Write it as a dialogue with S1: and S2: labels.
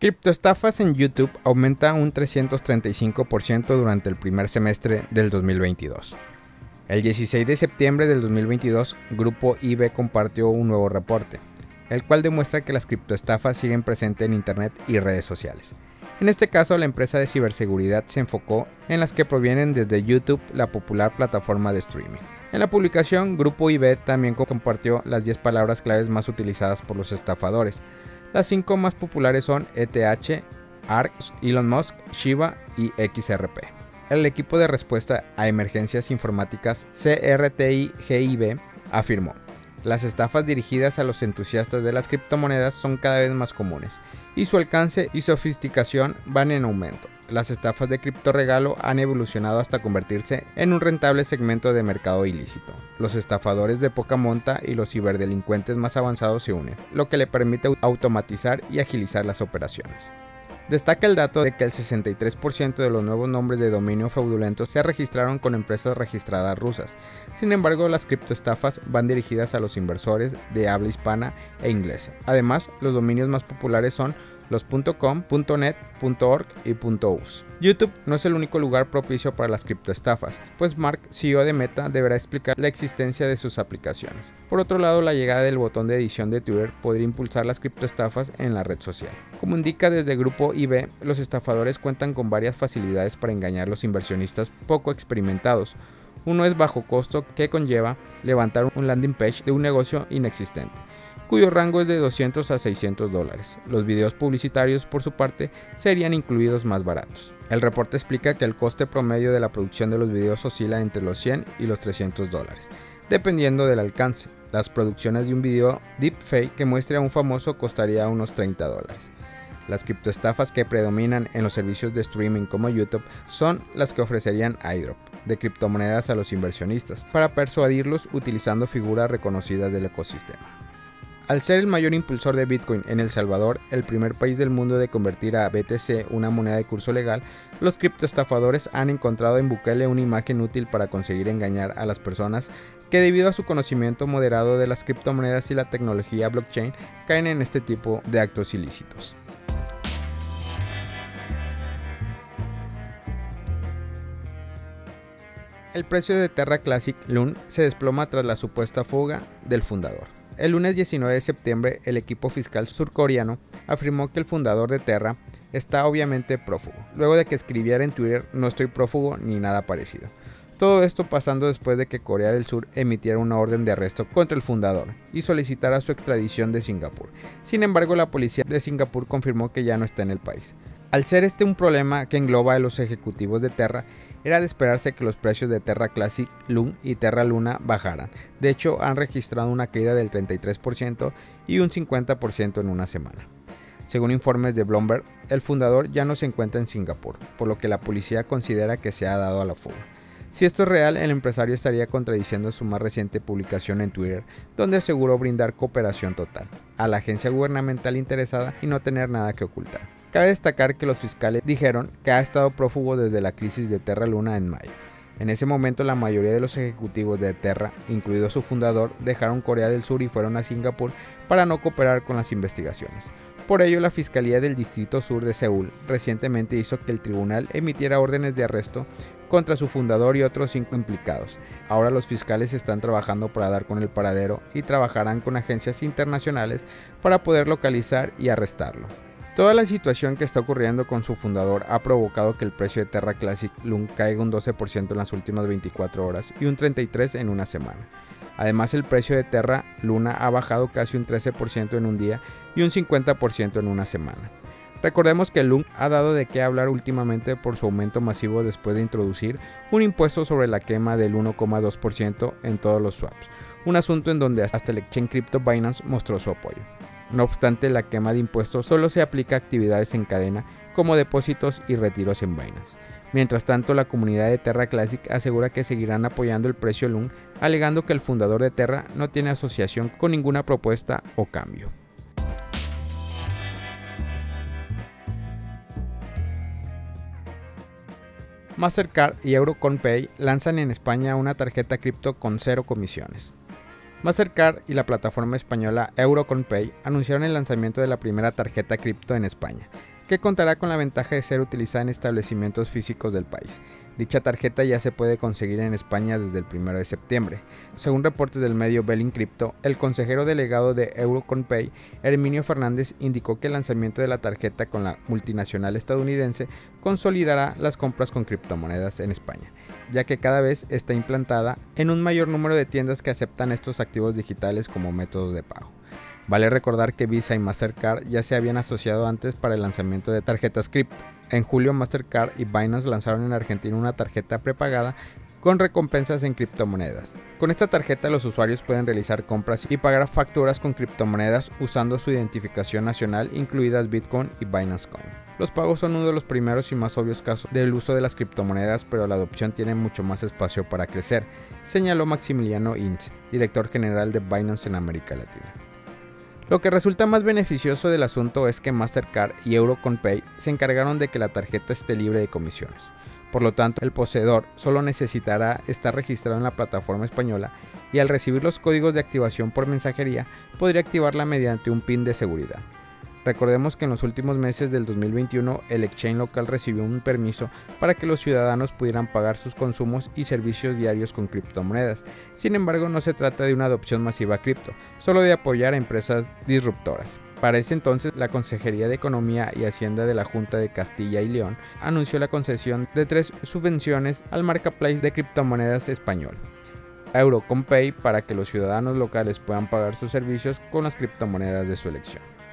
S1: Criptoestafas en YouTube aumenta un 335% durante el primer semestre del 2022. El 16 de septiembre del 2022, Grupo IB compartió un nuevo reporte, el cual demuestra que las criptoestafas siguen presentes en Internet y redes sociales. En este caso, la empresa de ciberseguridad se enfocó en las que provienen desde YouTube, la popular plataforma de streaming. En la publicación, Grupo IB también compartió las 10 palabras claves más utilizadas por los estafadores, las cinco más populares son ETH, ARK, Elon Musk, Shiba y XRP. El equipo de respuesta a emergencias informáticas CRTI-GIB afirmó, las estafas dirigidas a los entusiastas de las criptomonedas son cada vez más comunes y su alcance y sofisticación van en aumento. Las estafas de criptoregalo han evolucionado hasta convertirse en un rentable segmento de mercado ilícito. Los estafadores de poca monta y los ciberdelincuentes más avanzados se unen, lo que le permite automatizar y agilizar las operaciones. Destaca el dato de que el 63% de los nuevos nombres de dominio fraudulentos se registraron con empresas registradas rusas. Sin embargo, las criptoestafas van dirigidas a los inversores de habla hispana e inglesa. Además, los dominios más populares son los .net, .org y .us. YouTube no es el único lugar propicio para las criptoestafas, pues Mark, CEO de Meta, deberá explicar la existencia de sus aplicaciones. Por otro lado, la llegada del botón de edición de Twitter podría impulsar las criptoestafas en la red social. Como indica desde el grupo IB, los estafadores cuentan con varias facilidades para engañar a los inversionistas poco experimentados. Uno es bajo costo que conlleva levantar un landing page de un negocio inexistente cuyo rango es de 200 a 600 dólares. Los videos publicitarios, por su parte, serían incluidos más baratos. El reporte explica que el coste promedio de la producción de los videos oscila entre los 100 y los 300 dólares, dependiendo del alcance. Las producciones de un video deepfake que muestre a un famoso costaría unos 30 dólares. Las criptoestafas que predominan en los servicios de streaming como YouTube son las que ofrecerían iDrop de criptomonedas a los inversionistas para persuadirlos utilizando figuras reconocidas del ecosistema. Al ser el mayor impulsor de Bitcoin en El Salvador, el primer país del mundo de convertir a BTC una moneda de curso legal, los criptoestafadores han encontrado en Bukele una imagen útil para conseguir engañar a las personas que debido a su conocimiento moderado de las criptomonedas y la tecnología blockchain caen en este tipo de actos ilícitos. El precio de Terra Classic Loon se desploma tras la supuesta fuga del fundador. El lunes 19 de septiembre, el equipo fiscal surcoreano afirmó que el fundador de Terra está obviamente prófugo, luego de que escribiera en Twitter no estoy prófugo ni nada parecido. Todo esto pasando después de que Corea del Sur emitiera una orden de arresto contra el fundador y solicitara su extradición de Singapur. Sin embargo, la policía de Singapur confirmó que ya no está en el país. Al ser este un problema que engloba a los ejecutivos de Terra, era de esperarse que los precios de Terra Classic, Loom y Terra Luna bajaran. De hecho, han registrado una caída del 33% y un 50% en una semana. Según informes de Bloomberg, el fundador ya no se encuentra en Singapur, por lo que la policía considera que se ha dado a la fuga. Si esto es real, el empresario estaría contradiciendo su más reciente publicación en Twitter, donde aseguró brindar cooperación total a la agencia gubernamental interesada y no tener nada que ocultar. Cabe destacar que los fiscales dijeron que ha estado prófugo desde la crisis de Terra Luna en mayo. En ese momento la mayoría de los ejecutivos de Terra, incluido su fundador, dejaron Corea del Sur y fueron a Singapur para no cooperar con las investigaciones. Por ello, la Fiscalía del Distrito Sur de Seúl recientemente hizo que el tribunal emitiera órdenes de arresto contra su fundador y otros cinco implicados. Ahora los fiscales están trabajando para dar con el paradero y trabajarán con agencias internacionales para poder localizar y arrestarlo. Toda la situación que está ocurriendo con su fundador ha provocado que el precio de Terra Classic Loom caiga un 12% en las últimas 24 horas y un 33% en una semana. Además, el precio de Terra Luna ha bajado casi un 13% en un día y un 50% en una semana. Recordemos que Loom ha dado de qué hablar últimamente por su aumento masivo después de introducir un impuesto sobre la quema del 1,2% en todos los swaps, un asunto en donde hasta el exchange crypto Binance mostró su apoyo. No obstante, la quema de impuestos solo se aplica a actividades en cadena como depósitos y retiros en vainas. Mientras tanto, la comunidad de Terra Classic asegura que seguirán apoyando el precio LUN, alegando que el fundador de Terra no tiene asociación con ninguna propuesta o cambio. Mastercard y Euroconpay lanzan en España una tarjeta cripto con cero comisiones. Mastercard y la plataforma española Euroconpay anunciaron el lanzamiento de la primera tarjeta cripto en España, que contará con la ventaja de ser utilizada en establecimientos físicos del país. Dicha tarjeta ya se puede conseguir en España desde el 1 de septiembre. Según reportes del medio Belling Crypto, el consejero delegado de Euroconpay, Herminio Fernández, indicó que el lanzamiento de la tarjeta con la multinacional estadounidense consolidará las compras con criptomonedas en España, ya que cada vez está implantada en un mayor número de tiendas que aceptan estos activos digitales como métodos de pago. Vale recordar que Visa y Mastercard ya se habían asociado antes para el lanzamiento de tarjetas Crypto. En julio Mastercard y Binance lanzaron en Argentina una tarjeta prepagada con recompensas en criptomonedas. Con esta tarjeta los usuarios pueden realizar compras y pagar facturas con criptomonedas usando su identificación nacional incluidas Bitcoin y Binance Coin. Los pagos son uno de los primeros y más obvios casos del uso de las criptomonedas, pero la adopción tiene mucho más espacio para crecer, señaló Maximiliano Inz, director general de Binance en América Latina. Lo que resulta más beneficioso del asunto es que Mastercard y Euroconpay se encargaron de que la tarjeta esté libre de comisiones. Por lo tanto, el poseedor solo necesitará estar registrado en la plataforma española y al recibir los códigos de activación por mensajería podría activarla mediante un PIN de seguridad. Recordemos que en los últimos meses del 2021 el exchange local recibió un permiso para que los ciudadanos pudieran pagar sus consumos y servicios diarios con criptomonedas. Sin embargo, no se trata de una adopción masiva a cripto, solo de apoyar a empresas disruptoras. Para ese entonces, la Consejería de Economía y Hacienda de la Junta de Castilla y León anunció la concesión de tres subvenciones al marketplace de criptomonedas español. Eurocompay para que los ciudadanos locales puedan pagar sus servicios con las criptomonedas de su elección.